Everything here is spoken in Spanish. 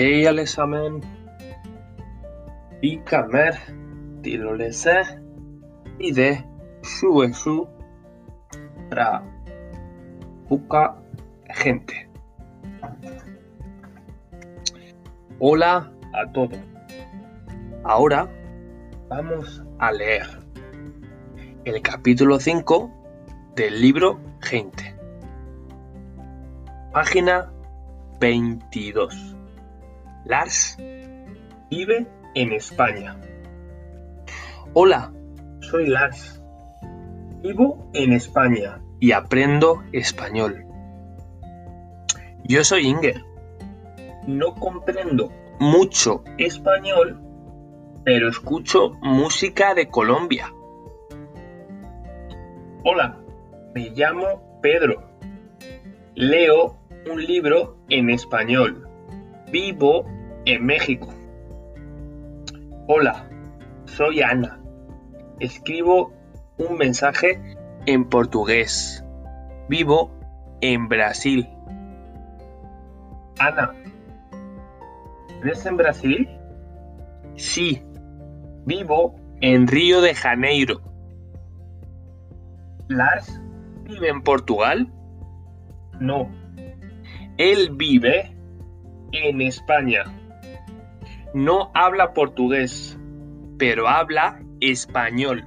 Hej allesammans! Vi kommer till att läsa sida 27 fra Poca Gente. Hola a todos. Ahora vamos a leer el capítulo 5 del libro Gente. Página 22. Lars vive en España. Hola, soy Lars. Vivo en España y aprendo español. Yo soy Inger. No comprendo mucho español, pero escucho música de Colombia. Hola, me llamo Pedro. Leo un libro en español. Vivo en México. Hola, soy Ana. Escribo un mensaje en portugués. Vivo en Brasil. Ana, ¿vives en Brasil? Sí, vivo en Río de Janeiro. ¿Lars vive en Portugal? No, él vive en España. No habla portugués, pero habla español.